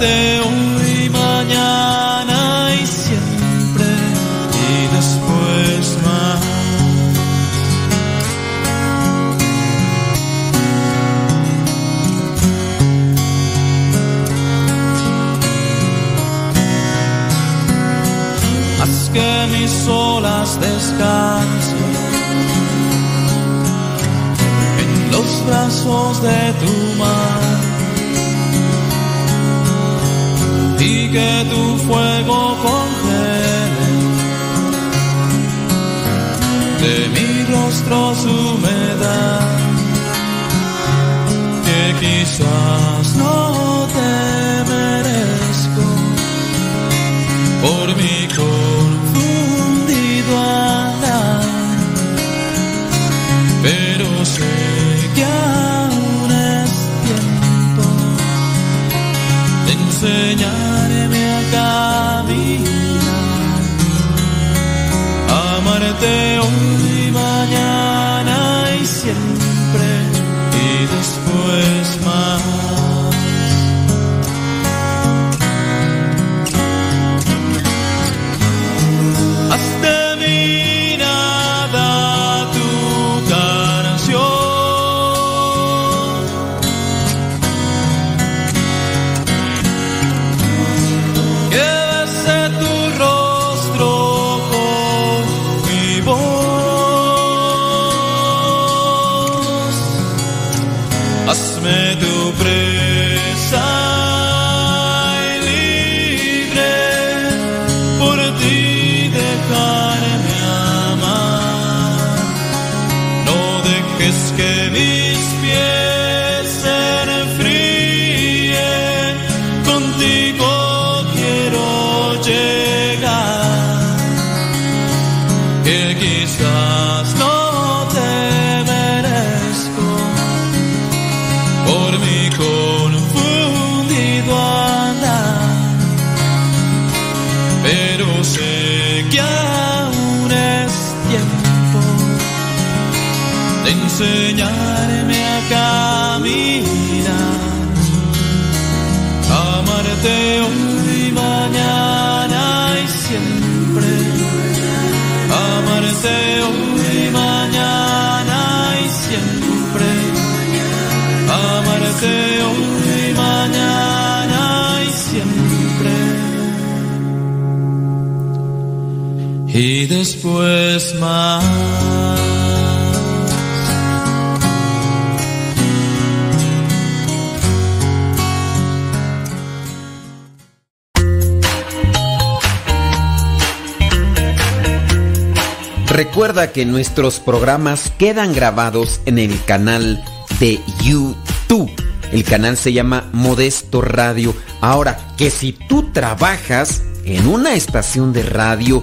amarte hoy, mañana y siempre y después más. Haz que mis olas descansen en los brazos de tu mar y que tu fuego congele de mi rostro su humedad pero sé que aún es tiempo de enseñarme y después más. Recuerda que nuestros programas quedan grabados en el canal de YouTube. El canal se llama Modesto Radio. Ahora, que si tú trabajas en una estación de radio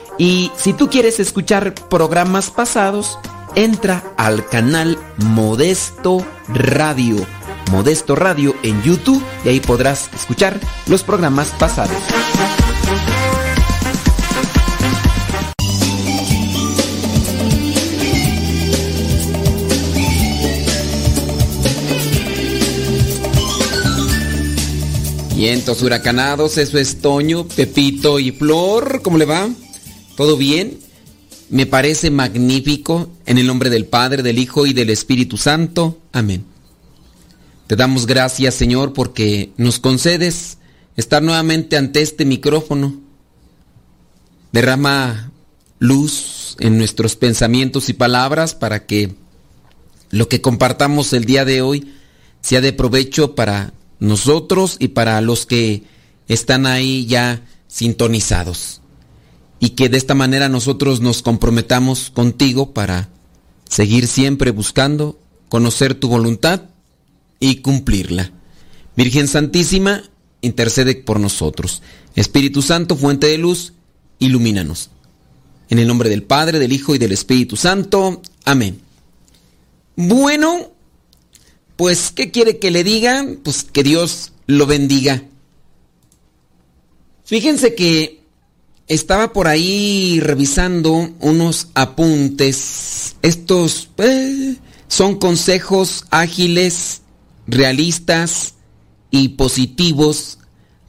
Y si tú quieres escuchar programas pasados, entra al canal Modesto Radio. Modesto Radio en YouTube y ahí podrás escuchar los programas pasados. Vientos huracanados, eso es Toño, Pepito y Flor. ¿Cómo le va? ¿Todo bien? Me parece magnífico en el nombre del Padre, del Hijo y del Espíritu Santo. Amén. Te damos gracias, Señor, porque nos concedes estar nuevamente ante este micrófono. Derrama luz en nuestros pensamientos y palabras para que lo que compartamos el día de hoy sea de provecho para nosotros y para los que están ahí ya sintonizados. Y que de esta manera nosotros nos comprometamos contigo para seguir siempre buscando conocer tu voluntad y cumplirla. Virgen Santísima, intercede por nosotros. Espíritu Santo, fuente de luz, ilumínanos. En el nombre del Padre, del Hijo y del Espíritu Santo. Amén. Bueno, pues, ¿qué quiere que le diga? Pues que Dios lo bendiga. Fíjense que estaba por ahí revisando unos apuntes. Estos eh, son consejos ágiles, realistas y positivos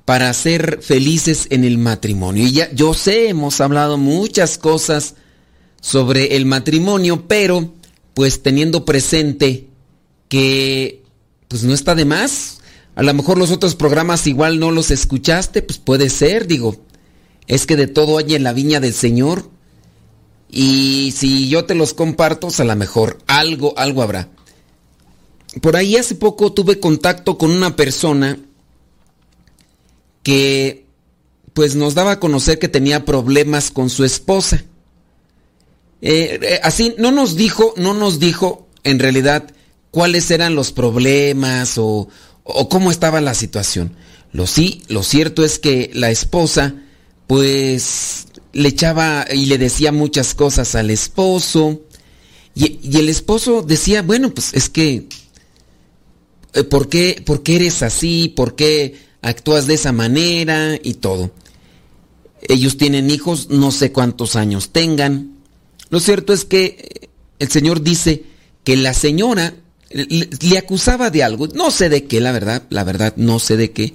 para ser felices en el matrimonio. Y ya, yo sé, hemos hablado muchas cosas sobre el matrimonio, pero pues teniendo presente que pues no está de más. A lo mejor los otros programas igual no los escuchaste, pues puede ser, digo. Es que de todo hay en la viña del Señor. Y si yo te los comparto, pues a lo mejor algo, algo habrá. Por ahí hace poco tuve contacto con una persona que pues nos daba a conocer que tenía problemas con su esposa. Eh, eh, así, no nos dijo, no nos dijo en realidad cuáles eran los problemas o, cómo estaba la situación. Lo sí, lo cierto es que la esposa, pues, le echaba y le decía muchas cosas al esposo. Y, el esposo decía, bueno, pues es que, eh, ¿por qué, ¿por qué eres así? ¿Por qué actúas de esa manera? Y todo. Ellos tienen hijos, no sé cuántos años tengan. Lo cierto es que el Señor dice que la señora le, acusaba de algo, no sé de qué, la verdad, la verdad, no sé de qué,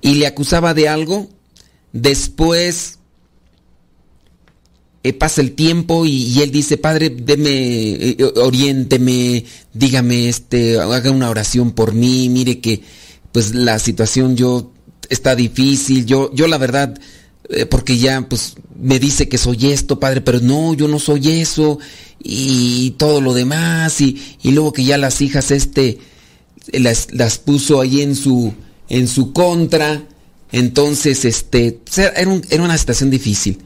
y le acusaba de algo, después eh, pasa el tiempo y, él dice, Padre, deme, eh, oriénteme, dígame, este, haga una oración por mí, mire que, pues la situación yo está difícil, yo, yo la verdad, eh, porque ya, pues, me dice que soy esto, Padre, pero no, yo no soy eso, y todo lo demás y, luego que ya las hijas este las, las, puso ahí en su en su contra entonces este era, era, una situación difícil.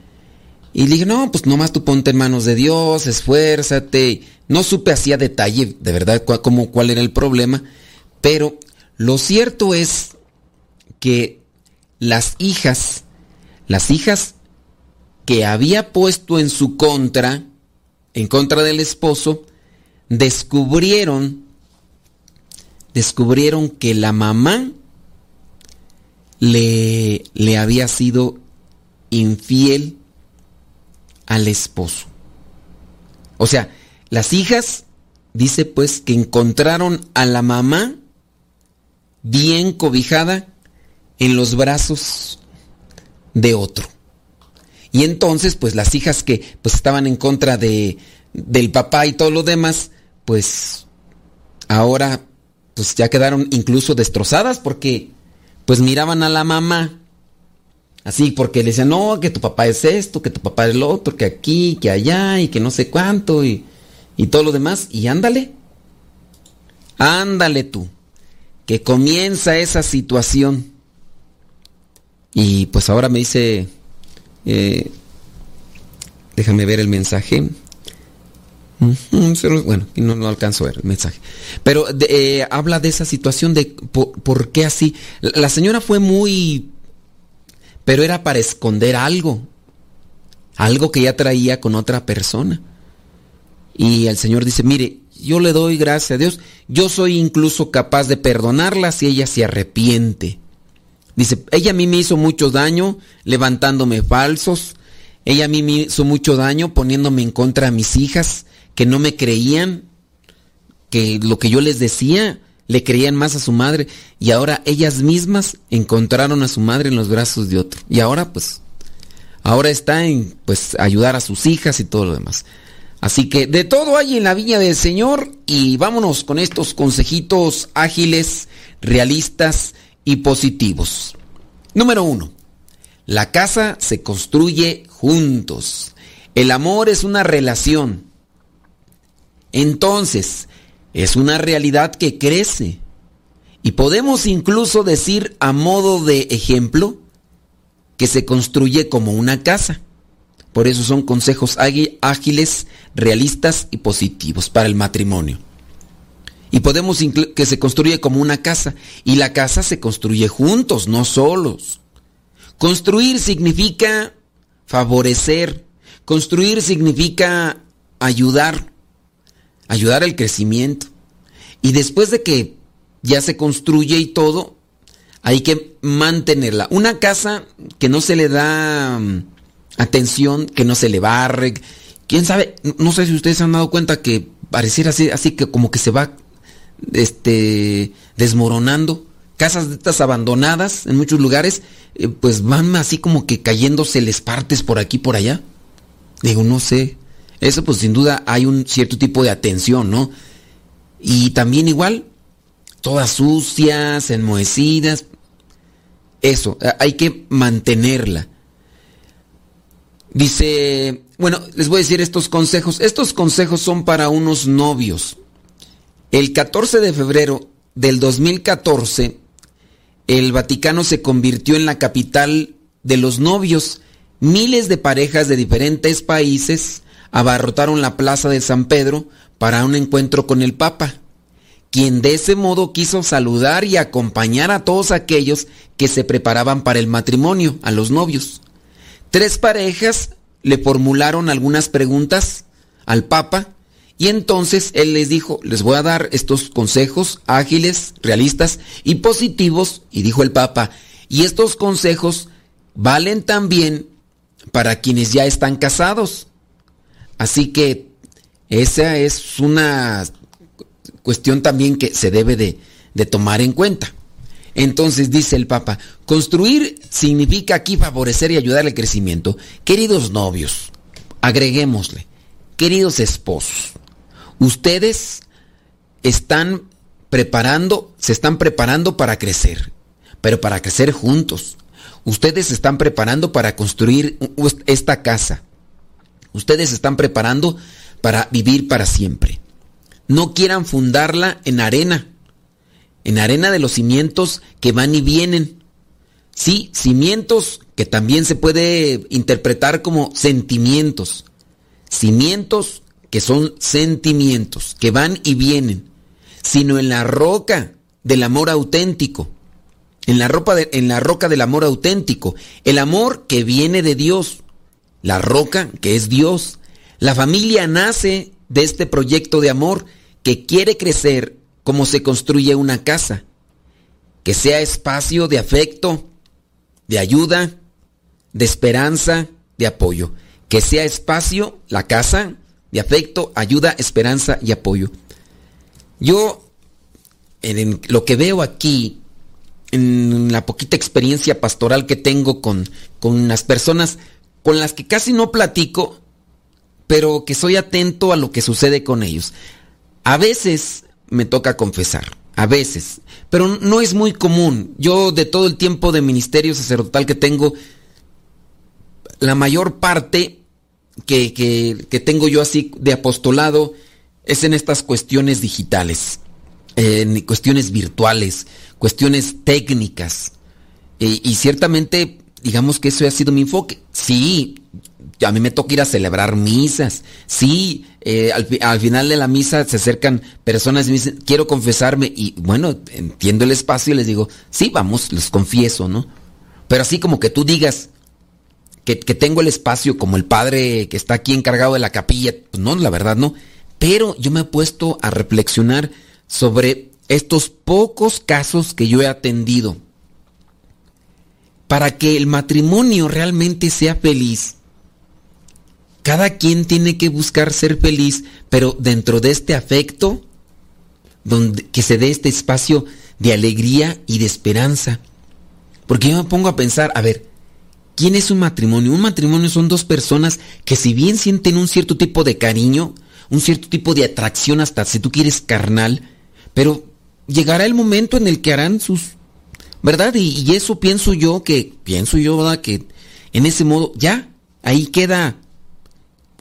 Y le dije no pues nomás tú ponte en manos de Dios esfuérzate no supe así a detalle de verdad cómo cuál era el problema pero lo cierto es que las hijas las hijas que había puesto en su contra en contra del esposo, descubrieron, descubrieron que la mamá le, le había sido infiel al esposo. O sea, las hijas, dice pues, que encontraron a la mamá bien cobijada en los brazos de otro. Y entonces, pues las hijas que pues estaban en contra de del papá y todo lo demás, pues ahora pues ya quedaron incluso destrozadas porque pues miraban a la mamá así porque le decían, "No, que tu papá es esto, que tu papá es lo otro, que aquí, que allá y que no sé cuánto y y todo lo demás y ándale. Ándale tú. Que comienza esa situación. Y pues ahora me dice eh, déjame ver el mensaje. Bueno, no, no alcanzo a ver el mensaje. Pero eh, habla de esa situación de por, qué así. La señora fue muy... Pero era para esconder algo. Algo que ya traía con otra persona. Y el Señor dice, mire, yo le doy gracias a Dios. Yo soy incluso capaz de perdonarla si ella se arrepiente. Dice, ella a mí me hizo mucho daño levantándome falsos. Ella a mí me hizo mucho daño poniéndome en contra a mis hijas que no me creían que lo que yo les decía le creían más a su madre y ahora ellas mismas encontraron a su madre en los brazos de otro. Y ahora pues, ahora está en pues ayudar a sus hijas y todo lo demás. Así que de todo hay en la viña del Señor y vámonos con estos consejitos ágiles, realistas y positivos. Número uno, la casa se construye juntos. El amor es una relación. Entonces, es una realidad que crece. Y podemos incluso decir a modo de ejemplo que se construye como una casa. Por eso son consejos ágiles, realistas y positivos para el matrimonio. Y podemos que se construye como una casa. Y la casa se construye juntos, no solos. Construir significa favorecer. Construir significa ayudar. Ayudar al crecimiento. Y después de que ya se construye y todo, hay que mantenerla. Una casa que no se le da mm, atención, que no se le barre. Quién sabe, no sé si ustedes se han dado cuenta que pareciera así, así que como que se va este desmoronando. Casas de estas abandonadas en muchos lugares, eh, pues van así como que cayéndose les partes por aquí por allá. Digo, no sé. Eso pues sin duda hay un cierto tipo de atención, ¿no? Y también igual, todas sucias, enmohecidas. Eso, hay que mantenerla. Dice, bueno, les voy a decir estos consejos. Estos consejos son para unos novios. El 14 de febrero del 2014, el Vaticano se convirtió en la capital de los novios. Miles de parejas de diferentes países abarrotaron la plaza de San Pedro para un encuentro con el Papa, quien de ese modo quiso saludar y acompañar a todos aquellos que se preparaban para el matrimonio, a los novios. Tres parejas le formularon algunas preguntas al Papa y entonces él les dijo, les voy a dar estos consejos ágiles, realistas y positivos, y dijo el Papa, y estos consejos valen también para quienes ya están casados. Así que esa es una cuestión también que se debe de, tomar en cuenta. Entonces dice el Papa, construir significa aquí favorecer y ayudar al crecimiento. Queridos novios, agreguémosle, queridos esposos, ustedes están preparando, se están preparando para crecer, pero para crecer juntos. Ustedes se están preparando para construir esta casa. Ustedes están preparando para vivir para siempre. No quieran fundarla en arena en arena de los cimientos que van y vienen. Sí, cimientos que también se puede interpretar como sentimientos. Cimientos que son sentimientos, que van y vienen, sino en la roca del amor auténtico. En la, ropa en la roca del amor auténtico. El amor que viene de Dios. La roca que es Dios. La familia nace de este proyecto de amor que quiere crecer cómo se construye una casa, que sea espacio de afecto, de ayuda, de esperanza, de apoyo, que sea espacio, la casa, de afecto, ayuda, esperanza y apoyo. Yo, en lo que veo aquí, en la poquita experiencia pastoral que tengo con, con las personas con las que casi no platico, pero que soy atento a lo que sucede con ellos. A veces me toca confesar. A veces. Pero no es muy común. Yo de todo el tiempo de ministerio sacerdotal que tengo, la mayor parte que, que, tengo yo así de apostolado es en estas cuestiones digitales, en cuestiones virtuales, cuestiones técnicas. y ciertamente, digamos que eso ha sido mi enfoque. Sí, a mí me toca ir a celebrar misas. Sí, eh, al, final de la misa se acercan personas y me dicen, quiero confesarme. Y bueno, entiendo el espacio y les digo, sí, vamos, les confieso, ¿no? Pero así como que tú digas que, que tengo el espacio como el padre que está aquí encargado de la capilla, pues no, la verdad no. Pero yo me he puesto a reflexionar sobre estos pocos casos que yo he atendido. Para que el matrimonio realmente sea feliz, cada quien tiene que buscar ser feliz, pero dentro de este afecto, donde, que se dé este espacio de alegría y de esperanza. Porque yo me pongo a pensar, a ver, ¿quién es un matrimonio? Un matrimonio son dos personas que si bien sienten un cierto tipo de cariño, un cierto tipo de atracción hasta si tú quieres carnal, pero llegará el momento en el que harán sus... ¿Verdad? Y, eso pienso yo que, pienso yo, ¿verdad? Que en ese modo, ya, ahí queda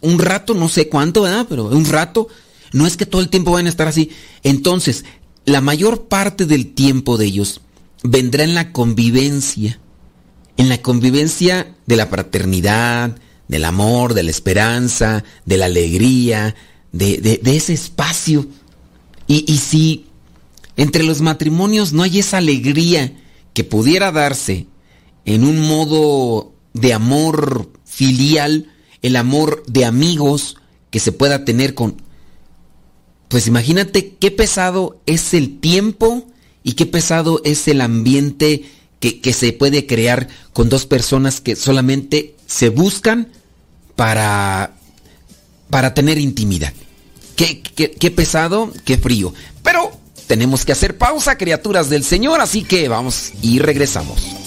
un rato, no sé cuánto, ¿verdad? Pero un rato, no es que todo el tiempo van a estar así. Entonces, la mayor parte del tiempo de ellos vendrá en la convivencia, en la convivencia de la fraternidad, del amor, de la esperanza, de la alegría, de, de, ese espacio. Y, y si entre los matrimonios no hay esa alegría que pudiera darse en un modo de amor filial, el amor de amigos que se pueda tener con... Pues imagínate qué pesado es el tiempo y qué pesado es el ambiente que, que se puede crear con dos personas que solamente se buscan para, para tener intimidad. Qué, qué, qué pesado, qué frío. Pero tenemos que hacer pausa, criaturas del Señor, así que vamos y regresamos.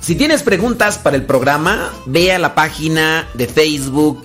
Si tienes preguntas para el programa, ve a la página de Facebook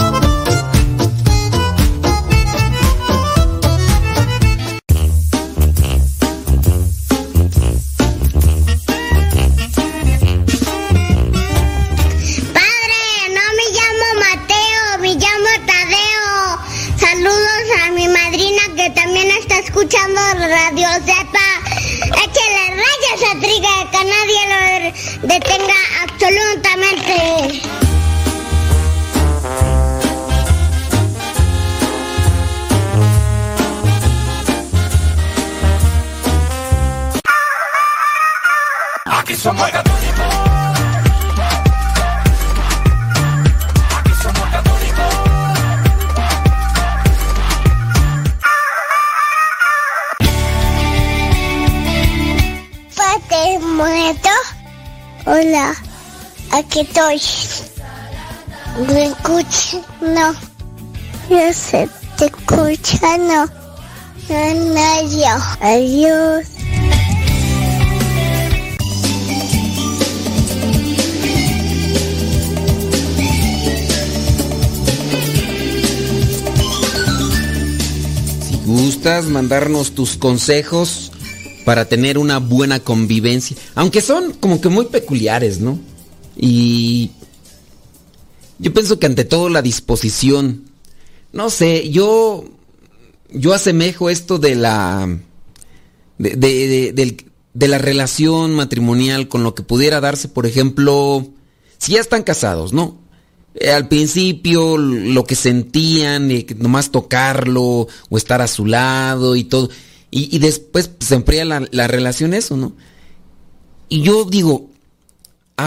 Detenga absolutamente. Aquí somos aquí estoy. ¿Me escuchas? No. Yo sé, te escucha, no. No, yo. Adiós. Si gustas mandarnos tus consejos para tener una buena convivencia. Aunque son como que muy peculiares, ¿no? Y yo pienso que ante todo la disposición. No sé, yo yo asemejo esto de la de, de, de, la relación matrimonial con lo que pudiera darse, por ejemplo, si ya están casados, ¿no? Eh, al principio lo que sentían, eh, nomás tocarlo o estar a su lado y todo. Y, después se enfría la, la relación eso, ¿no? Y yo digo,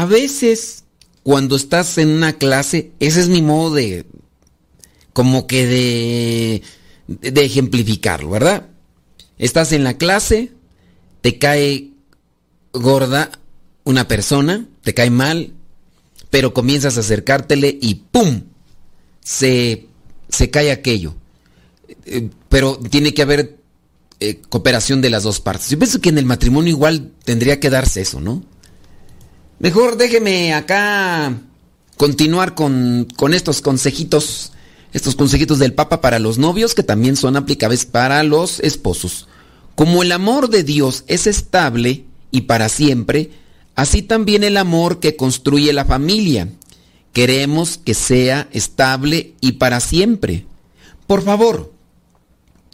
a veces cuando estás en una clase, ese es mi modo de, como que de, de ejemplificarlo, ¿verdad? Estás en la clase, te cae gorda una persona, te cae mal, pero comienzas a acercártele y ¡pum! Se, se cae aquello. Eh, pero tiene que haber eh, cooperación de las dos partes. Yo pienso que en el matrimonio igual tendría que darse eso, ¿no? Mejor déjeme acá continuar con, con estos consejitos, estos consejitos del Papa para los novios que también son aplicables para los esposos. Como el amor de Dios es estable y para siempre, así también el amor que construye la familia. Queremos que sea estable y para siempre. Por favor,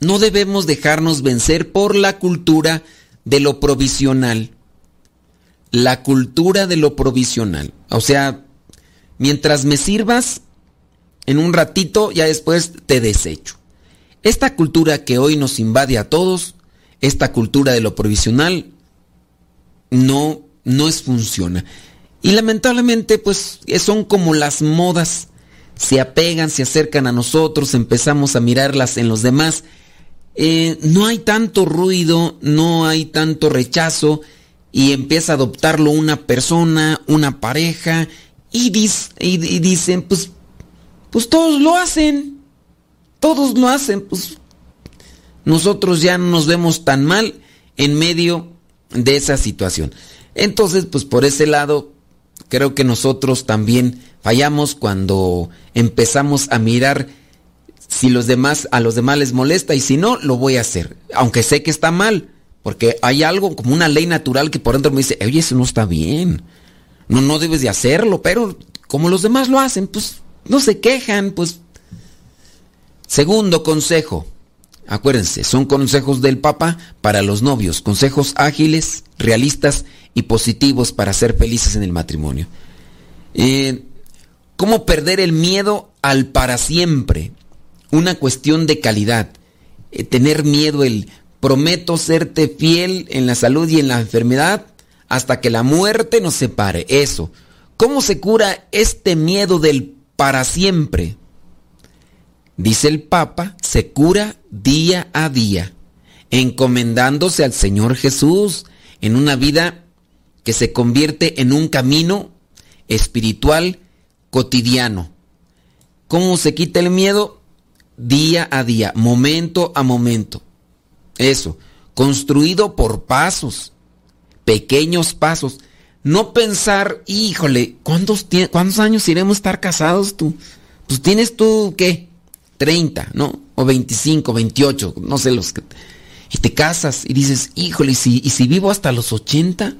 no debemos dejarnos vencer por la cultura de lo provisional. La cultura de lo provisional. O sea, mientras me sirvas, en un ratito, ya después te desecho. Esta cultura que hoy nos invade a todos, esta cultura de lo provisional, no, no es funciona. Y lamentablemente, pues son como las modas. Se apegan, se acercan a nosotros, empezamos a mirarlas en los demás. Eh, no hay tanto ruido, no hay tanto rechazo y empieza a adoptarlo una persona, una pareja y, y dicen, pues, pues todos lo hacen, todos lo hacen, pues nosotros ya no nos vemos tan mal en medio de esa situación. Entonces, pues por ese lado, creo que nosotros también fallamos cuando empezamos a mirar si los demás a los demás les molesta y si no lo voy a hacer, aunque sé que está mal, porque hay algo como una ley natural que por dentro me dice, "Oye, eso no está bien. No no debes de hacerlo", pero como los demás lo hacen, pues no se quejan, pues Segundo consejo, Acuérdense, son consejos del Papa para los novios, consejos ágiles, realistas y positivos para ser felices en el matrimonio. Eh, ¿Cómo perder el miedo al para siempre? Una cuestión de calidad. Eh, tener miedo, el prometo serte fiel en la salud y en la enfermedad hasta que la muerte nos separe. Eso. ¿Cómo se cura este miedo del para siempre? dice el Papa, se cura día a día, encomendándose al Señor Jesús en una vida que se convierte en un camino espiritual cotidiano. ¿Cómo se quita el miedo? Día a día, momento a momento. Eso, construido por pasos, pequeños pasos. No pensar, híjole, ¿cuántos, ¿cuántos años iremos a estar casados tú? Pues tienes tú, ¿qué? 30, ¿no? O 25, 28, no sé los que... Y te casas y dices, híjole, ¿y si, y si vivo hasta los 80?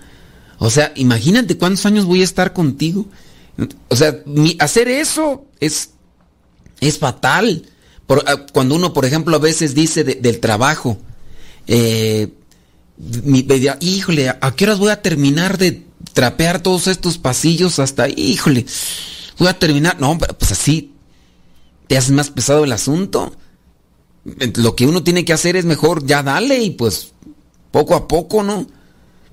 O sea, imagínate cuántos años voy a estar contigo. O sea, hacer eso es, es fatal. Ah, cuando uno, por ejemplo, a veces dice del trabajo, eh, híjole, ¿a qué horas voy a terminar de trapear todos estos pasillos hasta, híjole, voy a terminar? No, pues así, te hace más pesado el asunto. Lo que uno tiene que hacer es mejor ya dale y pues poco a poco, ¿no?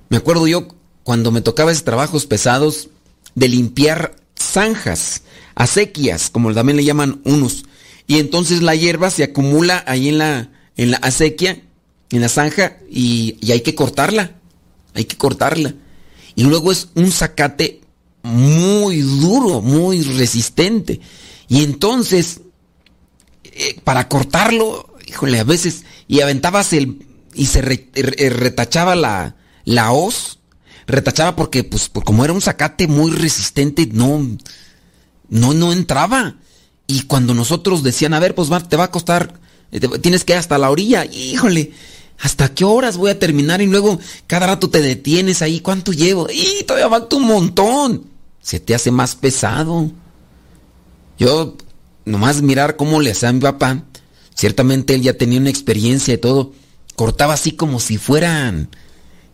Me acuerdo yo cuando me tocaba esos trabajos pesados de limpiar zanjas, acequias, como también le llaman unos. Y entonces la hierba se acumula ahí en la, en la acequia, en la zanja, y, y hay que cortarla. Hay que cortarla. Y luego es un zacate muy duro, muy resistente. Y entonces eh, para cortarlo, híjole, a veces, y aventabas el, y se retachaba la, la hoz, retachaba porque, pues, como era un zacate muy resistente, no, no, no entraba. Y cuando nosotros decían, a ver, pues te va a costar, eh, tienes que ir hasta la orilla, híjole, ¿hasta qué horas voy a terminar? Y luego cada rato te detienes ahí, ¿cuánto llevo? Y todavía falta un montón. Se te hace más pesado. Yo nomás mirar cómo le hacía a mi papá, ciertamente él ya tenía una experiencia y todo, cortaba así como si fueran,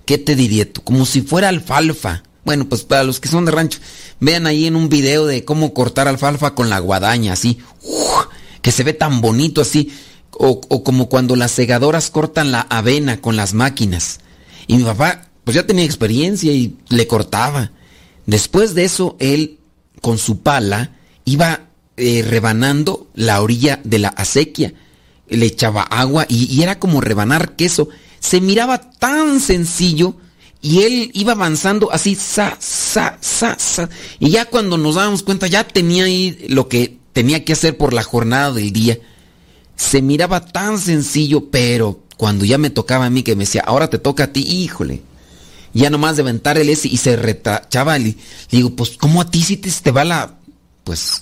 ¿qué te diría tú? Como si fuera alfalfa. Bueno, pues para los que son de rancho, vean ahí en un video de cómo cortar alfalfa con la guadaña, así, que se ve tan bonito así, o, o como cuando las segadoras cortan la avena con las máquinas. Y mi papá, pues ya tenía experiencia y le cortaba. Después de eso, él, con su pala, iba eh, rebanando la orilla de la acequia. Le echaba agua y, era como rebanar queso. Se miraba tan sencillo y él iba avanzando así, sa, sa, sa, sa. Y ya cuando nos dábamos cuenta, ya tenía ahí lo que tenía que hacer por la jornada del día. Se miraba tan sencillo, pero cuando ya me tocaba a mí que me decía, ahora te toca a ti, híjole. Ya nomás de aventar el ese y se retachaba. Le digo, pues, ¿cómo a ti si te, te va la. Pues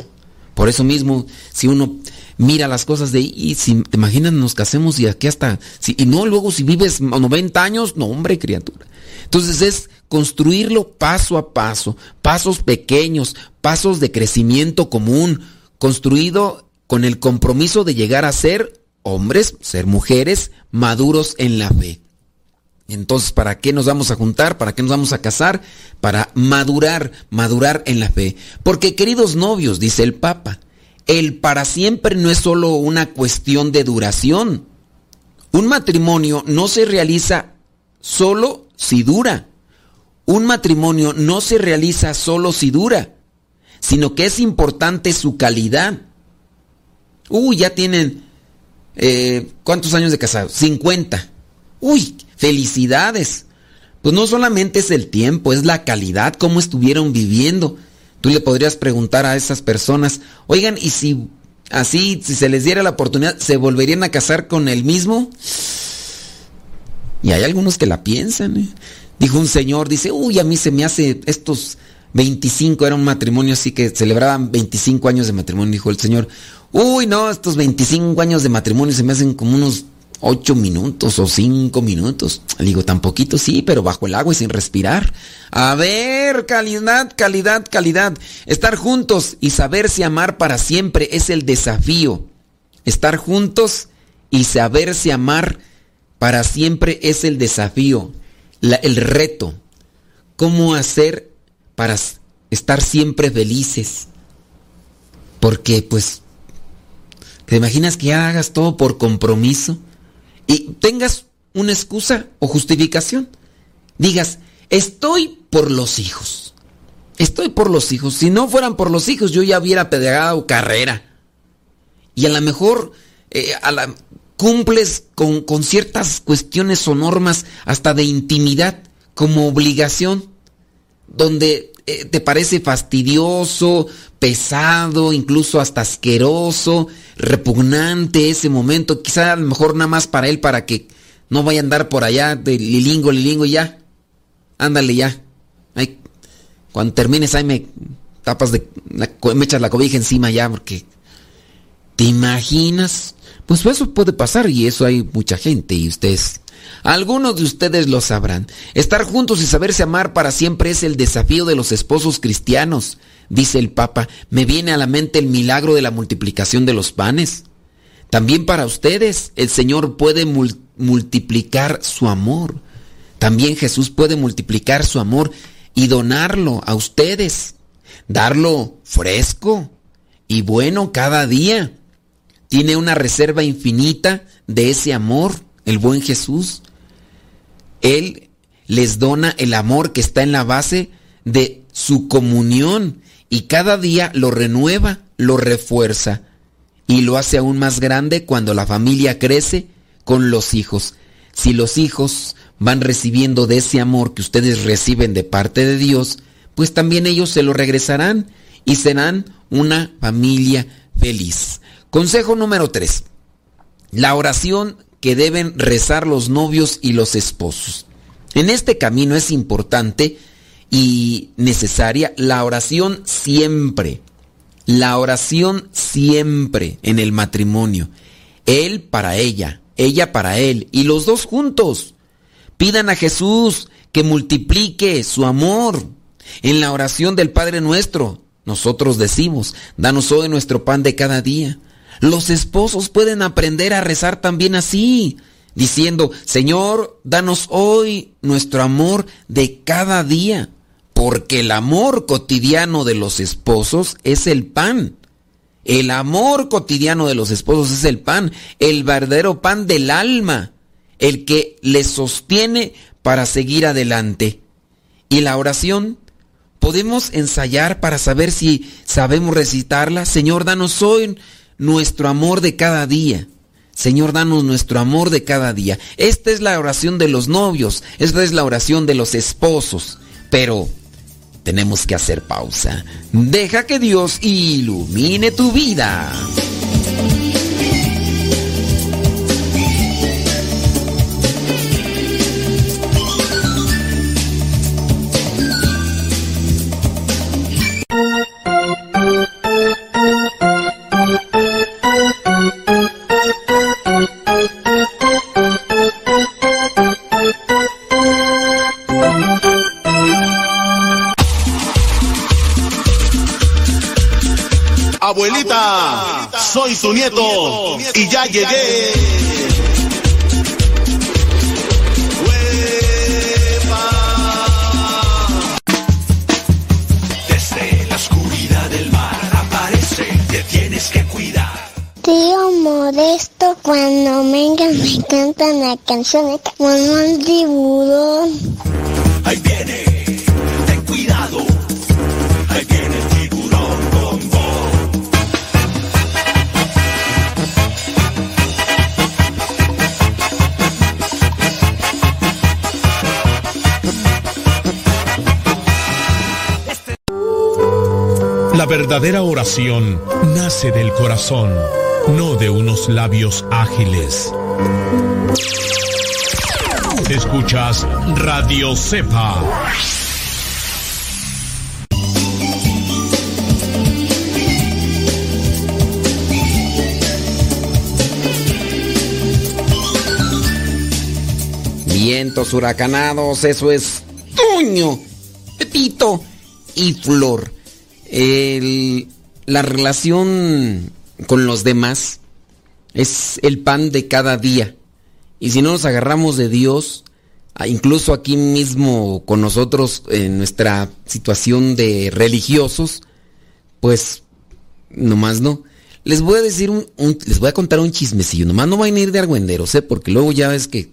por eso mismo, si uno mira las cosas de y si te imaginas nos casemos y aquí hasta si, y no luego si vives 90 años, no hombre, criatura. Entonces es construirlo paso a paso, pasos pequeños, pasos de crecimiento común, construido con el compromiso de llegar a ser hombres, ser mujeres maduros en la fe. Entonces, ¿para qué nos vamos a juntar? ¿Para qué nos vamos a casar? Para madurar, madurar en la fe. Porque queridos novios, dice el Papa, el para siempre no es solo una cuestión de duración. Un matrimonio no se realiza solo si dura. Un matrimonio no se realiza solo si dura, sino que es importante su calidad. Uy, ya tienen... Eh, ¿Cuántos años de casado? 50. Uy, felicidades. Pues no solamente es el tiempo, es la calidad, cómo estuvieron viviendo. Tú le podrías preguntar a esas personas, oigan, ¿y si así, si se les diera la oportunidad, se volverían a casar con el mismo? Y hay algunos que la piensan. ¿eh? Dijo un señor, dice, uy, a mí se me hace estos 25, era un matrimonio así que celebraban 25 años de matrimonio, dijo el señor, uy, no, estos 25 años de matrimonio se me hacen como unos 8 minutos o 5 minutos. Le digo, tan poquito, sí, pero bajo el agua y sin respirar. A ver, calidad, calidad, calidad. Estar juntos y saberse amar para siempre es el desafío. Estar juntos y saberse amar para siempre es el desafío, el reto. ¿Cómo hacer para estar siempre felices? Porque pues, ¿te imaginas que hagas todo por compromiso? Y tengas una excusa o justificación. Digas, estoy por los hijos. Estoy por los hijos. Si no fueran por los hijos, yo ya hubiera pegado carrera. Y a lo mejor eh, a la, cumples con, con ciertas cuestiones o normas hasta de intimidad como obligación, donde eh, te parece fastidioso, pesado, incluso hasta asqueroso, repugnante ese momento, quizá a lo mejor nada más para él, para que no vaya a andar por allá de lilingo, lilingo ya. Ándale ya. cuando termines ahí me tapas de, me echas la cobija encima ya porque... ¿Te imaginas? Pues eso puede pasar y eso hay mucha gente y ustedes algunos de ustedes lo sabrán. Estar juntos y saberse amar para siempre es el desafío de los esposos cristianos, dice el Papa. Me viene a la mente el milagro de la multiplicación de los panes. También para ustedes el Señor puede multiplicar su amor. También Jesús puede multiplicar su amor y donarlo a ustedes. Darlo fresco y bueno cada día. Tiene una reserva infinita de ese amor, el buen Jesús. Él les dona el amor que está en la base de su comunión y cada día lo renueva, lo refuerza y lo hace aún más grande cuando la familia crece con los hijos. Si los hijos van recibiendo de ese amor que ustedes reciben de parte de Dios, pues también ellos se lo regresarán y serán una familia feliz. Consejo número 3. La oración que deben rezar los novios y los esposos. En este camino es importante y necesaria la oración siempre. La oración siempre en el matrimonio. Él para ella, ella para él y los dos juntos. Pidan a Jesús que multiplique su amor. En la oración del Padre nuestro, nosotros decimos, danos hoy nuestro pan de cada día. Los esposos pueden aprender a rezar también así, diciendo, Señor, danos hoy nuestro amor de cada día, porque el amor cotidiano de los esposos es el pan. El amor cotidiano de los esposos es el pan, el verdadero pan del alma, el que les sostiene para seguir adelante. Y la oración, podemos ensayar para saber si sabemos recitarla. Señor, danos hoy nuestro amor de cada día. Señor, danos nuestro amor de cada día. Esta es la oración de los novios, esta es la oración de los esposos. Pero tenemos que hacer pausa. Deja que Dios ilumine tu vida. su nieto. Y ya llegué. Desde la oscuridad del mar aparece, te tienes que cuidar. Tío Modesto, cuando vengan me cantan la canción Juan Tiburón. Ahí viene. La verdadera oración nace del corazón, no de unos labios ágiles. Escuchas Radio Cepa. Vientos huracanados, eso es Toño, Pepito y Flor. La relación con los demás es el pan de cada día. Y si no nos agarramos de Dios, incluso aquí mismo con nosotros en nuestra situación de religiosos, pues nomás no. Les voy a decir un, un- les voy a contar un chismecillo, nomás no van a ir de argüenderos, ¿eh? porque luego ya ves que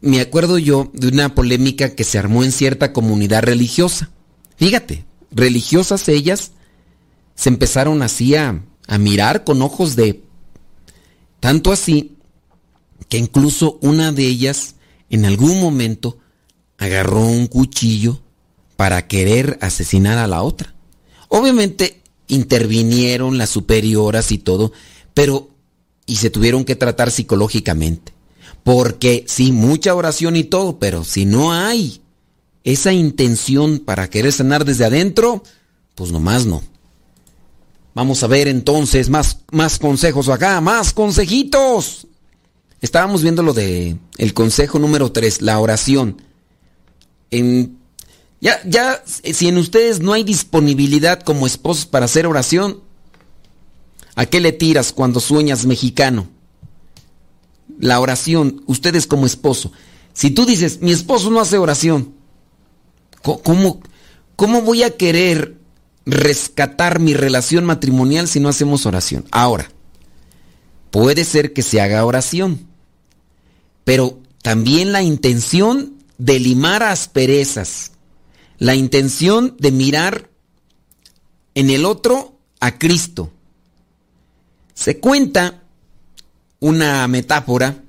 me acuerdo yo de una polémica que se armó en cierta comunidad religiosa. Fíjate, religiosas ellas se empezaron así a, mirar con ojos de... Tanto así que incluso una de ellas en algún momento agarró un cuchillo para querer asesinar a la otra. Obviamente intervinieron las superioras y todo, pero y se tuvieron que tratar psicológicamente. Porque sí, mucha oración y todo, pero si no hay esa intención para querer sanar desde adentro, pues nomás no. Vamos a ver entonces más, más consejos acá, más consejitos. Estábamos viendo lo de el consejo número 3, la oración. En, ya, ya, si en ustedes no hay disponibilidad como esposos para hacer oración, ¿a qué le tiras cuando sueñas mexicano? La oración, ustedes como esposo. Si tú dices, mi esposo no hace oración, ¿cómo, cómo, voy a querer rescatar mi relación matrimonial si no hacemos oración? Ahora, puede ser que se haga oración, pero también la intención de limar asperezas, la intención de mirar en el otro a Cristo. Se cuenta una metáfora,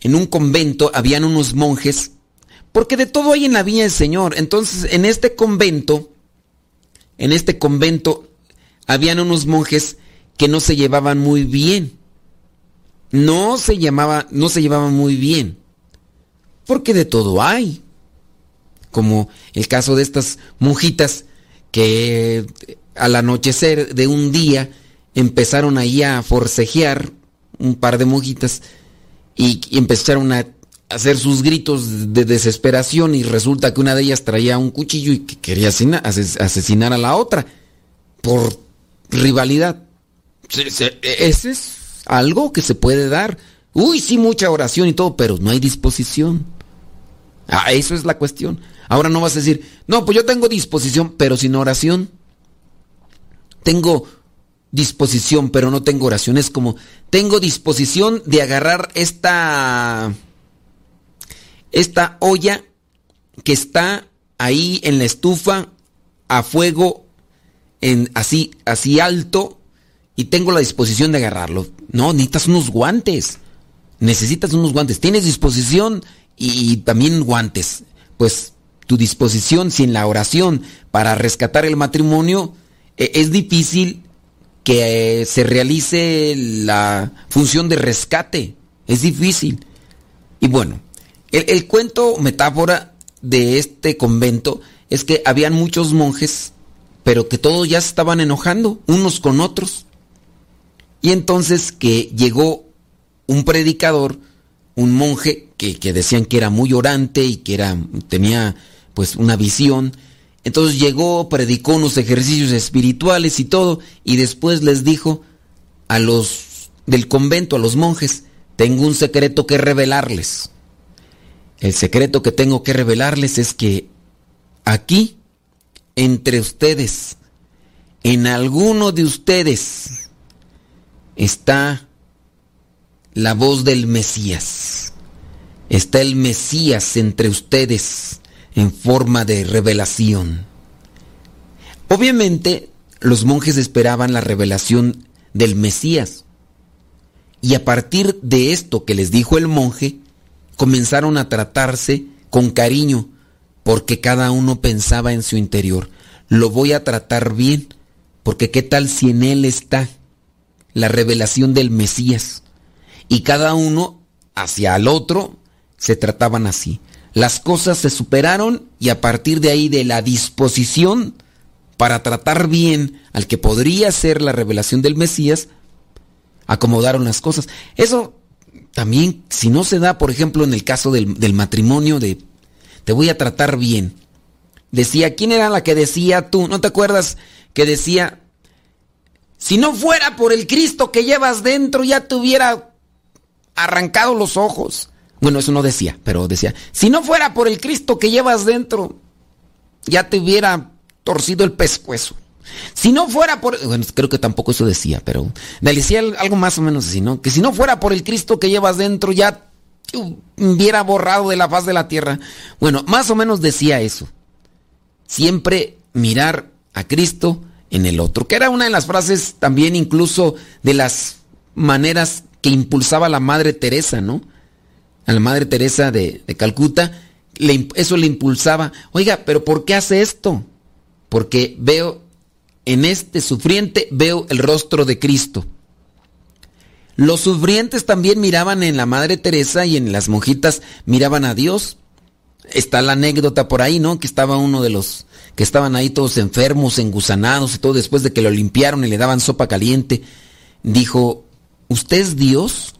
en un convento habían unos monjes, porque de todo hay en la viña del Señor. Entonces, en este convento, en este convento, habían unos monjes que no se llevaban muy bien. No se llamaba, no se llevaban muy bien. Porque de todo hay. Como el caso de estas monjitas que al anochecer de un día empezaron ahí a forcejear un par de monjitas y, y empezaron a hacer sus gritos de desesperación y resulta que una de ellas traía un cuchillo y que quería asesina- ases- asesinar a la otra por rivalidad. Se- Ese es algo que se puede dar. Uy, sí, mucha oración y todo, pero no hay disposición. Ah, eso es la cuestión. Ahora no vas a decir, no, pues yo tengo disposición, pero sin oración. Tengo disposición, pero no tengo oración. Es como, tengo disposición de agarrar esta, esta olla que está ahí en la estufa a fuego en así así alto y tengo la disposición de agarrarlo. No, necesitas unos guantes. Necesitas unos guantes. Tienes disposición y, también guantes. Pues tu disposición sin la oración para rescatar el matrimonio eh, es difícil que eh, se realice la función de rescate. Es difícil. Y bueno, el, el cuento metáfora de este convento es que habían muchos monjes, pero que todos ya estaban enojando unos con otros. Y entonces que llegó un predicador, un monje que, que decían que era muy orante y que era, tenía pues una visión. Entonces llegó, predicó unos ejercicios espirituales y todo, y después les dijo a los del convento, a los monjes, tengo un secreto que revelarles. El secreto que tengo que revelarles es que aquí, entre ustedes, en alguno de ustedes, está la voz del Mesías. Está el Mesías entre ustedes en forma de revelación. Obviamente, los monjes esperaban la revelación del Mesías. Y a partir de esto que les dijo el monje, comenzaron a tratarse con cariño, porque cada uno pensaba en su interior, lo voy a tratar bien, porque qué tal si en él está la revelación del Mesías. Y cada uno hacia el otro se trataban así. Las cosas se superaron y a partir de ahí de la disposición para tratar bien al que podría ser la revelación del Mesías, acomodaron las cosas. Eso también, si no se da, por ejemplo, en el caso del, matrimonio de te voy a tratar bien. Decía, ¿quién era la que decía tú? ¿No te acuerdas que decía, si no fuera por el Cristo que llevas dentro, ya te hubiera arrancado los ojos? Bueno, eso no decía, pero decía, si no fuera por el Cristo que llevas dentro, ya te hubiera torcido el pescuezo. Si no fuera por... Bueno, creo que tampoco eso decía, pero... Decía algo más o menos así, ¿no? Que si no fuera por el Cristo que llevas dentro, ya te hubiera borrado de la faz de la tierra. Bueno, más o menos decía eso. Siempre mirar a Cristo en el otro, que era una de las frases también incluso de las maneras que impulsaba la Madre Teresa, ¿no? A la Madre Teresa de, Calcuta, eso le impulsaba, oiga, pero ¿por qué hace esto? Porque veo en este sufriente, veo el rostro de Cristo. Los sufrientes también miraban en la Madre Teresa y en las monjitas miraban a Dios. Está la anécdota por ahí, ¿no? Que estaba uno de los que estaban ahí todos enfermos, engusanados y todo después de que lo limpiaron y le daban sopa caliente. Dijo, ¿usted es Dios?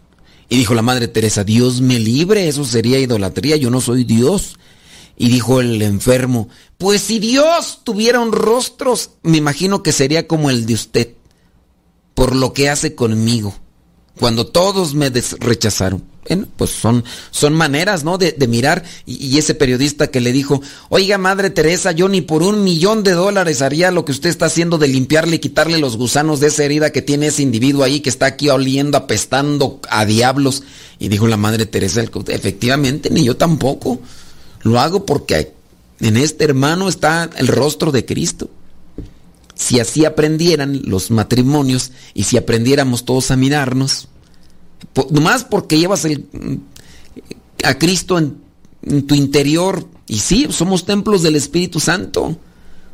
Y dijo la Madre Teresa, Dios me libre, eso sería idolatría, yo no soy Dios. Y dijo el enfermo, pues si Dios tuviera un rostro, me imagino que sería como el de usted, por lo que hace conmigo, cuando todos me rechazaron. Bueno, pues son, son maneras, ¿no? De, mirar. Y, y, ese periodista que le dijo, oiga, Madre Teresa, yo ni por un millón de dólares haría lo que usted está haciendo de limpiarle y quitarle los gusanos de esa herida que tiene ese individuo ahí que está aquí oliendo, apestando a diablos. Y dijo la Madre Teresa, efectivamente, ni yo tampoco. Lo hago porque en este hermano está el rostro de Cristo. Si así aprendieran los matrimonios y si aprendiéramos todos a mirarnos, nomás porque llevas a Cristo en, tu interior, y sí, somos templos del Espíritu Santo,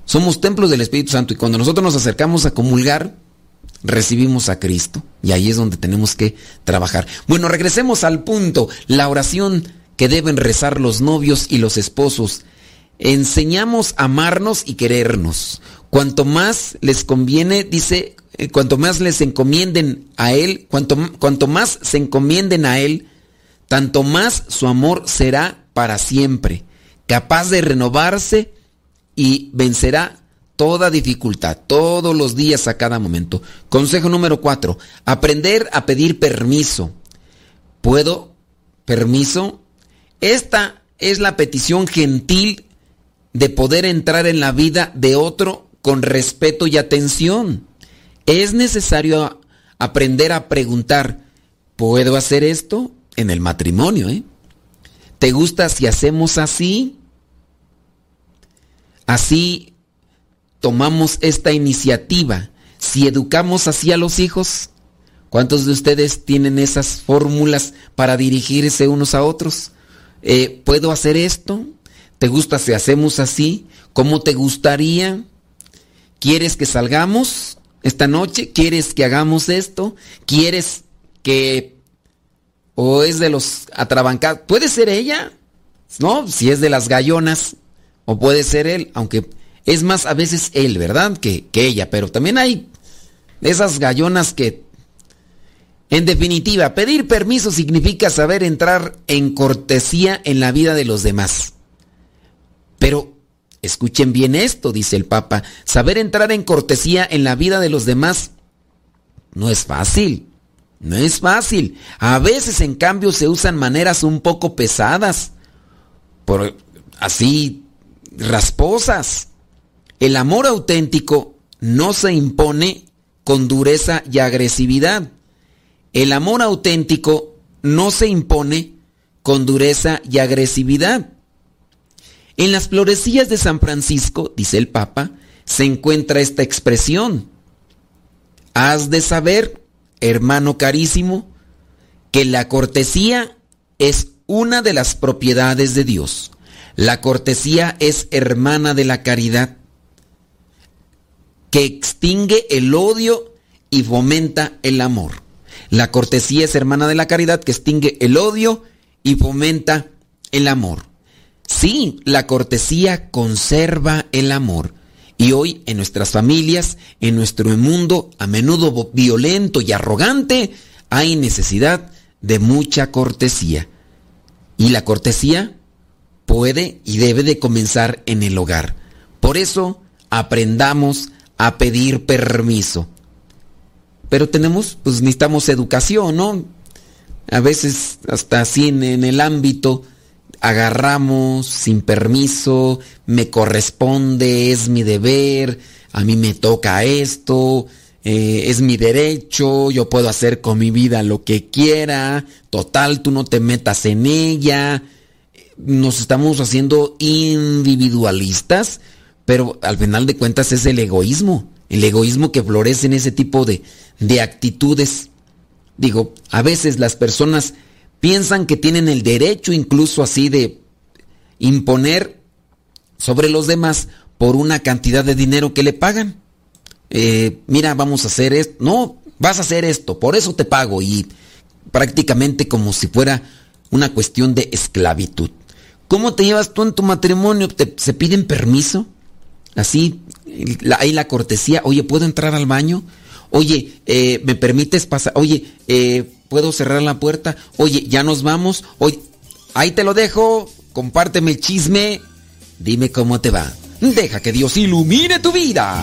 somos templos del Espíritu Santo, y cuando nosotros nos acercamos a comulgar, recibimos a Cristo, y ahí es donde tenemos que trabajar. Bueno, regresemos al punto, la oración que deben rezar los novios y los esposos. Enseñamos a amarnos y querernos. Cuanto más les conviene, dice, eh, cuanto más les encomienden a Él, cuanto, cuanto más se encomienden a Él, tanto más su amor será para siempre, capaz de renovarse y vencerá toda dificultad, todos los días a cada momento. Consejo número cuatro, aprender a pedir permiso. ¿Puedo? ¿Permiso? Esta es la petición gentil de poder entrar en la vida de otro con respeto y atención. Es necesario aprender a preguntar, ¿puedo hacer esto? En el matrimonio, ¿eh? ¿Te gusta si hacemos así? Así tomamos esta iniciativa. Si educamos así a los hijos, ¿cuántos de ustedes tienen esas fórmulas para dirigirse unos a otros? Eh, ¿puedo hacer esto? ¿Te gusta si hacemos así? ¿Cómo te gustaría? ¿Quieres que salgamos esta noche? ¿Quieres que hagamos esto? ¿Quieres que... o es de los atrabancados? ¿Puede ser ella? ¿No? Si es de las gallonas. O puede ser él, aunque es más a veces él, ¿verdad? Que, que ella. Pero también hay esas gallonas que en definitiva, pedir permiso significa saber entrar en cortesía en la vida de los demás. Pero escuchen bien esto, dice el Papa, saber entrar en cortesía en la vida de los demás no es fácil. No es fácil. A veces, en cambio, se usan maneras un poco pesadas, por así rasposas. El amor auténtico no se impone con dureza y agresividad el amor auténtico no se impone con dureza y agresividad. En las florecillas de San Francisco, dice el Papa, se encuentra esta expresión. Has de saber, hermano carísimo, que la cortesía es una de las propiedades de Dios. La cortesía es hermana de la caridad, que extingue el odio y fomenta el amor. La cortesía es hermana de la caridad, que extingue el odio y fomenta el amor. Sí, la cortesía conserva el amor. Y hoy en nuestras familias, en nuestro mundo a menudo violento y arrogante, hay necesidad de mucha cortesía. Y la cortesía puede y debe de comenzar en el hogar. Por eso aprendamos a pedir permiso. Pero tenemos, pues necesitamos educación, ¿no? A veces hasta así en, el ámbito agarramos sin permiso, me corresponde, es mi deber, a mí me toca esto, eh, es mi derecho, yo puedo hacer con mi vida lo que quiera, total, tú no te metas en ella. Nos estamos haciendo individualistas, pero al final de cuentas es el egoísmo, el egoísmo que florece en ese tipo de, de actitudes. Digo, a veces las personas piensan que tienen el derecho incluso así de imponer sobre los demás por una cantidad de dinero que le pagan. Eh, mira, vamos a hacer esto. No, vas a hacer esto, por eso te pago. Y prácticamente como si fuera una cuestión de esclavitud. ¿Cómo te llevas tú en tu matrimonio? ¿Te, ¿Se piden permiso? Así, la, hay la cortesía. Oye, ¿puedo entrar al baño? Oye, eh, ¿me permites pasar? Oye, eh, ¿puedo cerrar la puerta? Oye, ¿ya nos vamos? Oye, ahí te lo dejo. Compárteme el chisme. Dime cómo te va. Deja que Dios ilumine tu vida.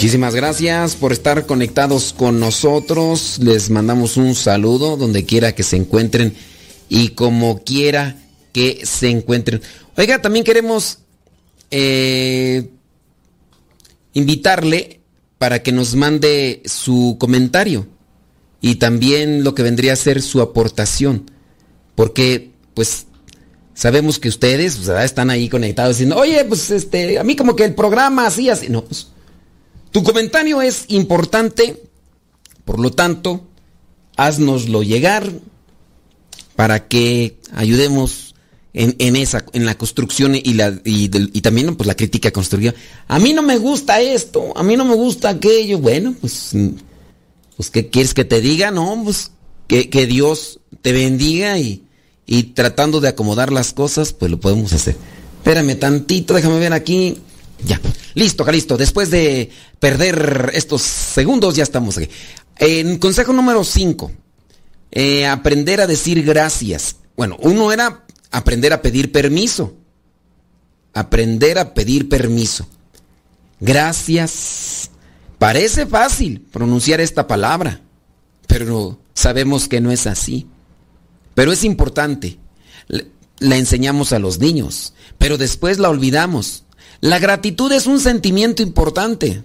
Muchísimas gracias por estar conectados con nosotros. Les mandamos un saludo donde quiera que se encuentren y como quiera que se encuentren. Oiga, también queremos eh, invitarle para que nos mande su comentario y también lo que vendría a ser su aportación. Porque, pues, sabemos que ustedes están ahí conectados diciendo, oye, pues este, a mí como que el programa así, así. No, pues tu comentario es importante, por lo tanto, haznoslo llegar para que ayudemos en, esa, en la construcción y, la, y, también pues, la crítica constructiva. A mí no me gusta esto, a mí no me gusta aquello. Bueno, pues, pues ¿qué quieres que te diga? No, pues que, que Dios te bendiga y, y tratando de acomodar las cosas, pues lo podemos hacer. Espérame tantito, déjame ver aquí. Ya, listo, listo. Después de perder estos segundos, ya estamos aquí. En consejo número 5, eh, aprender a decir gracias. Bueno, uno era aprender a pedir permiso. Aprender a pedir permiso. Gracias. Parece fácil pronunciar esta palabra, pero sabemos que no es así. Pero es importante. La enseñamos a los niños, pero después la olvidamos. La gratitud es un sentimiento importante.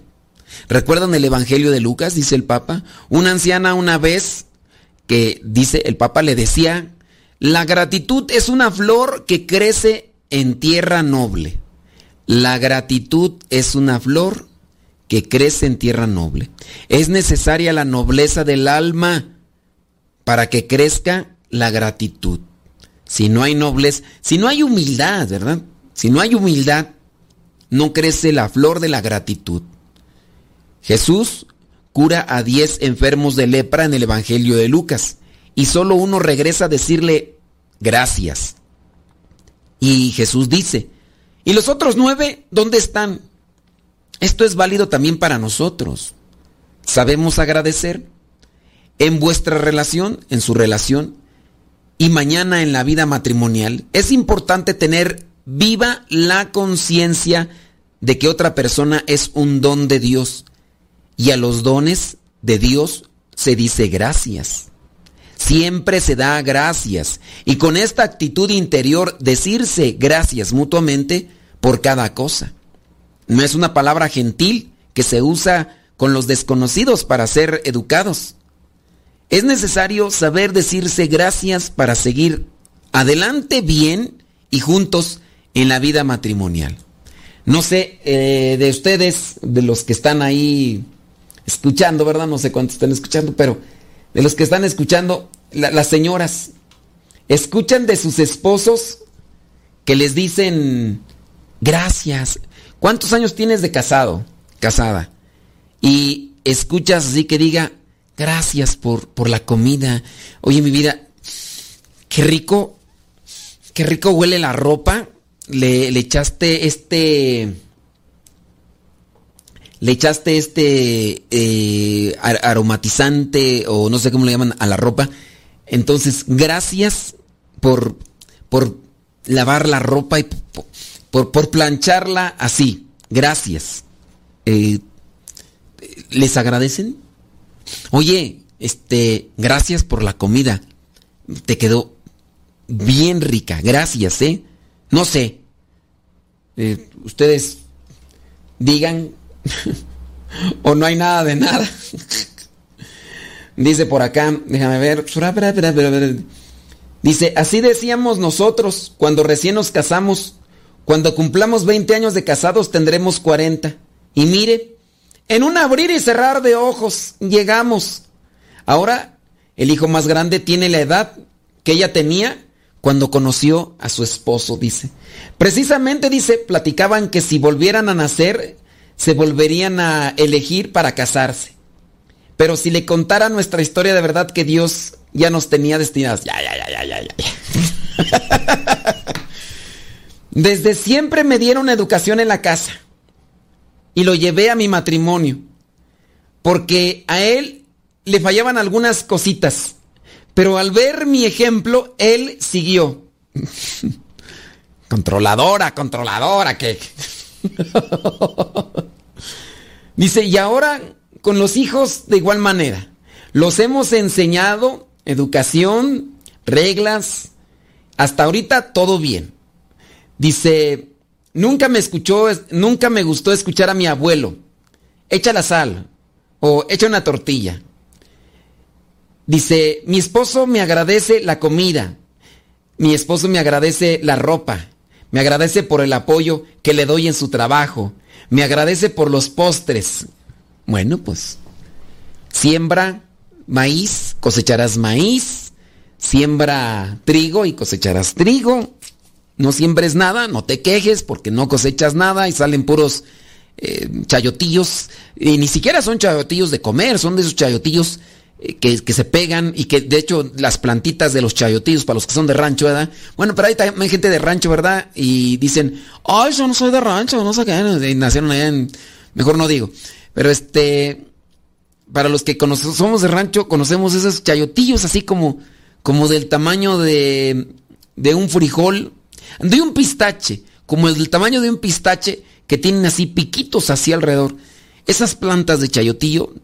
¿Recuerdan el Evangelio de Lucas? Dice el Papa. Una anciana una vez que dice el Papa le decía, la gratitud es una flor que crece en tierra noble. La gratitud es una flor que crece en tierra noble. Es necesaria la nobleza del alma para que crezca la gratitud. Si no hay nobleza, si no hay humildad, ¿verdad? Si no hay humildad, no crece la flor de la gratitud. Jesús cura a diez enfermos de lepra en el Evangelio de Lucas y solo uno regresa a decirle gracias. Y Jesús dice, ¿y los otros nueve dónde están? Esto es válido también para nosotros. ¿Sabemos agradecer? En vuestra relación, en su relación, y mañana en la vida matrimonial, es importante tener viva la conciencia de que otra persona es un don de Dios y a los dones de Dios se dice gracias. Siempre se da gracias y con esta actitud interior decirse gracias mutuamente por cada cosa. No es una palabra gentil que se usa con los desconocidos para ser educados. Es necesario saber decirse gracias para seguir adelante bien y juntos en la vida matrimonial. No sé, eh, de ustedes, de los que están ahí escuchando, ¿verdad? No sé cuántos están escuchando, pero de los que están escuchando, las señoras, escuchan de sus esposos que les dicen gracias. ¿Cuántos años tienes de casado? Casada. Y escuchas así que diga, Gracias por, por la comida. Oye, mi vida, qué rico, qué rico huele la ropa. Le, le echaste este... Le echaste este eh, aromatizante o no sé cómo le llaman a la ropa. Entonces, gracias por, por lavar la ropa y por, por plancharla así. Gracias. Eh, ¿Les agradecen? Oye, este, gracias por la comida. Te quedó bien rica. Gracias, ¿eh? No sé. Eh, ustedes digan o no hay nada de nada. Dice por acá, déjame ver. Dice, así decíamos nosotros cuando recién nos casamos. Cuando cumplamos 20 años de casados tendremos 40. Y mire, en un abrir y cerrar de ojos llegamos. Ahora el hijo más grande tiene la edad que ella tenía cuando conoció a su esposo, dice. Precisamente dice, platicaban que si volvieran a nacer, se volverían a elegir para casarse. Pero si le contara nuestra historia de verdad que Dios ya nos tenía destinados. Ya, ya, ya, ya, ya, ya. Desde siempre me dieron educación en la casa y lo llevé a mi matrimonio. Porque a él le fallaban algunas cositas. Pero al ver mi ejemplo, él siguió. controladora, controladora, que... Dice, y ahora con los hijos de igual manera. Los hemos enseñado educación, reglas. Hasta ahorita todo bien. Dice, Nunca me escuchó, nunca me gustó escuchar a mi abuelo. Echa la sal o echa una tortilla. Dice, mi esposo me agradece la comida. Mi esposo me agradece la ropa. Me agradece por el apoyo que le doy en su trabajo. Me agradece por los postres. Bueno, pues, siembra maíz, cosecharás maíz. Siembra trigo y cosecharás trigo no siembres nada, no te quejes porque no cosechas nada y salen puros eh, chayotillos. Y ni siquiera son chayotillos de comer, son de esos chayotillos que, que, se pegan y que de hecho las plantitas de los chayotillos para los que son de rancho, ¿verdad? Bueno, pero hay también gente de rancho, ¿verdad? Y dicen, ay, yo no soy de rancho, no sé qué, y nacieron allá en... Mejor no digo. Pero este, para los que somos de rancho, conocemos esos chayotillos así como, como del tamaño de, de un frijol, de un pistache, como el del tamaño de un pistache que tienen así piquitos así alrededor. Esas plantas de chayotillo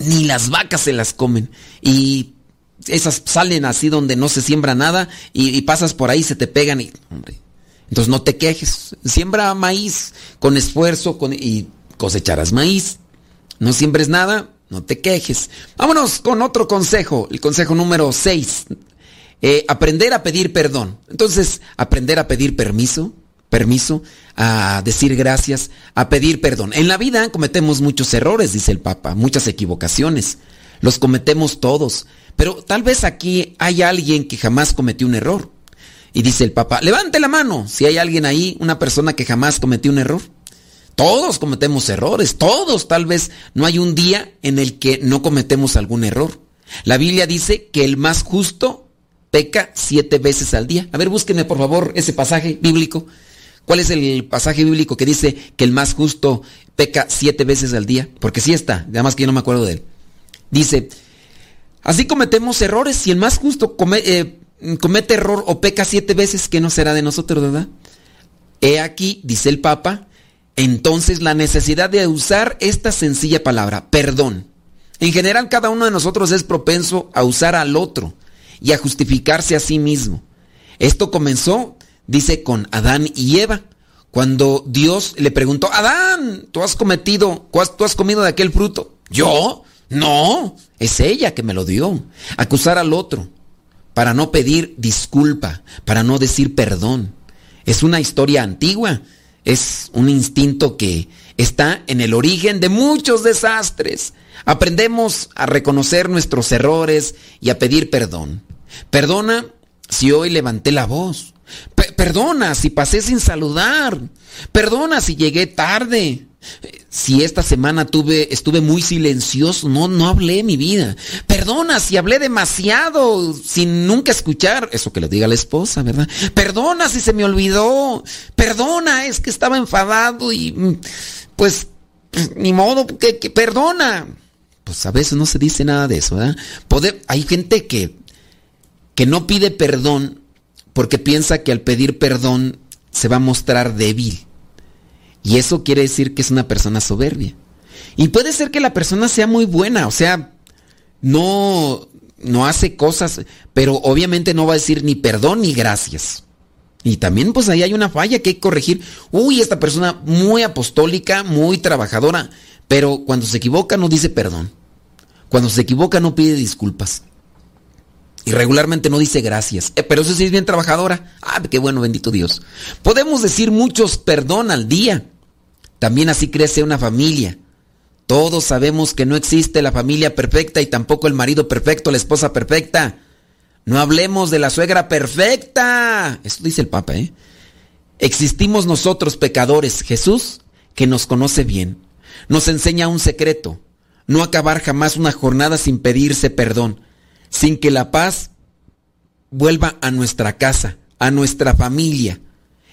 ni las vacas se las comen. Y esas salen así donde no se siembra nada y, pasas por ahí, se te pegan y... Hombre, entonces no te quejes. Siembra maíz con esfuerzo y cosecharás maíz. No siembres nada, no te quejes. Vámonos con otro consejo, el consejo número 6. Eh, aprender a pedir perdón. Entonces, aprender a pedir permiso, permiso, a decir gracias, a pedir perdón. En la vida cometemos muchos errores, dice el Papa, muchas equivocaciones. Los cometemos todos. Pero tal vez aquí hay alguien que jamás cometió un error. Y dice el Papa, levante la mano si hay alguien ahí, una persona que jamás cometió un error. Todos cometemos errores, todos. Tal vez no hay un día en el que no cometemos algún error. La Biblia dice que el más justo peca siete veces al día. A ver, búsquenme por favor ese pasaje bíblico. ¿Cuál es el pasaje bíblico que dice que el más justo peca siete veces al día? Porque sí está, además que yo no me acuerdo de él. Dice, así cometemos errores. Si el más justo eh, comete error o peca siete veces, ¿qué no será de nosotros, verdad? He aquí, dice el Papa, entonces la necesidad de usar esta sencilla palabra, perdón. En general, cada uno de nosotros es propenso a usar al otro y a justificarse a sí mismo. Esto comenzó dice con Adán y Eva. Cuando Dios le preguntó, Adán, tú has cometido, tú has comido de aquel fruto. ¿Yo? No, es ella que me lo dio. Acusar al otro para no pedir disculpa, para no decir perdón. Es una historia antigua, es un instinto que está en el origen de muchos desastres. Aprendemos a reconocer nuestros errores y a pedir perdón. Perdona si hoy levanté la voz perdona si pasé sin saludar. Perdona si llegué tarde. Si esta semana tuve, estuve muy silencioso, no, no hablé mi vida. Perdona si hablé demasiado sin nunca escuchar. Eso que le diga la esposa, ¿verdad? Perdona si se me olvidó. Perdona, es que estaba enfadado y pues, ni modo, que, perdona. Pues a veces no se dice nada de eso, ¿verdad? Hay gente que, que no pide perdón porque piensa que al pedir perdón se va a mostrar débil. Y eso quiere decir que es una persona soberbia. Y puede ser que la persona sea muy buena, o sea, no, no hace cosas, pero obviamente no va a decir ni perdón ni gracias. Y también pues ahí hay una falla que hay que corregir. Uy, esta persona muy apostólica, muy trabajadora, pero cuando se equivoca no dice perdón. Cuando se equivoca no pide disculpas. Y regularmente no dice gracias. Eh, pero eso sí es bien trabajadora. Ah, qué bueno, bendito Dios. Podemos decir muchos perdón al día. También así crece una familia. Todos sabemos que no existe la familia perfecta y tampoco el marido perfecto, la esposa perfecta. No hablemos de la suegra perfecta. Eso dice el Papa, ¿eh? Existimos nosotros pecadores. Jesús, que nos conoce bien, nos enseña un secreto. No acabar jamás una jornada sin pedirse perdón sin que la paz vuelva a nuestra casa, a nuestra familia.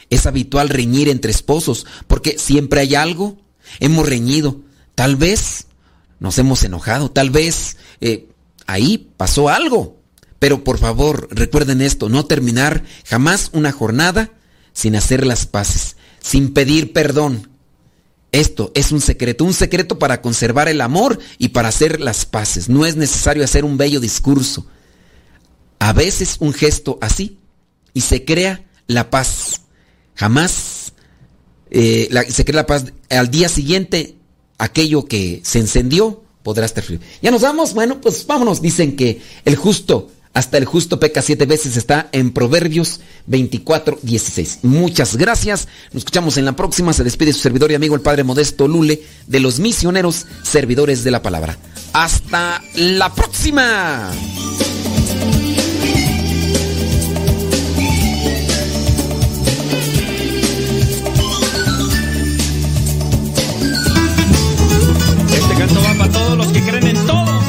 Es habitual reñir entre esposos, porque siempre hay algo. Hemos reñido. Tal vez nos hemos enojado, tal vez eh, ahí pasó algo. Pero por favor, recuerden esto, no terminar jamás una jornada sin hacer las paces, sin pedir perdón. Esto es un secreto, un secreto para conservar el amor y para hacer las paces. No es necesario hacer un bello discurso. A veces un gesto así y se crea la paz. Jamás eh, se crea la paz. Al día siguiente, aquello que se encendió podrá estar frío. Ya nos vamos, bueno, pues vámonos. Dicen que el justo hasta el justo peca siete veces está en Proverbios 24, 16. Muchas gracias. Nos escuchamos en la próxima. Se despide su servidor y amigo el Padre Modesto Lule de los misioneros servidores de la palabra. Hasta la próxima. Este canto va para todos los que creen en todo,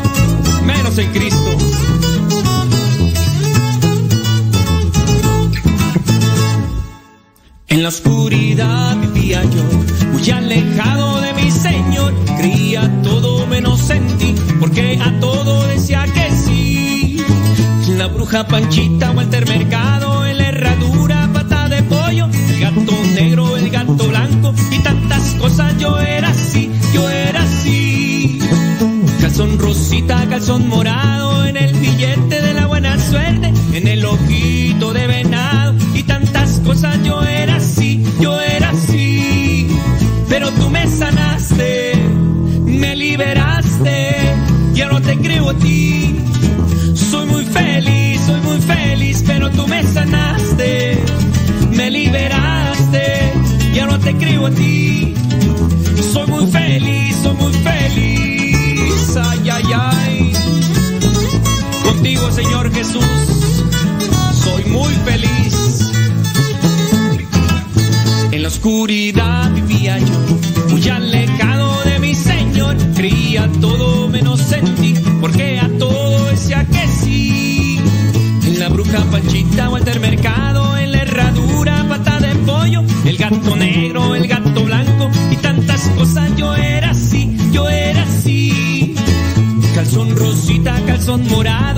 menos En oscuridad vivía yo, muy alejado de mi Señor. Creía todo menos en ti, porque a todo decía que sí. La bruja Panchita, Walter Mercado, en la herradura, pata de pollo, el gato negro, el gato blanco y tantas cosas. Yo era así, yo era así. Calzón rosita, calzón morado, en el billete de la buena suerte, en el ojito Yo era así, yo era así. Pero tú me sanaste, me liberaste, ya no te creo a ti. Soy muy feliz, soy muy feliz, pero tú me sanaste, me liberaste, ya no te creo a ti. Soy muy feliz, soy muy feliz, ay, ay, ay. Contigo, Señor Jesús, soy muy feliz. Oscuridad vivía yo, muy alejado de mi Señor, creía todo menos en ti, porque a todo decía que sí. En la bruja Panchita, Walter Mercado, en la herradura, pata de pollo, el gato negro, el gato blanco y tantas cosas. Yo era así, yo era así. Calzón rosita, calzón morado.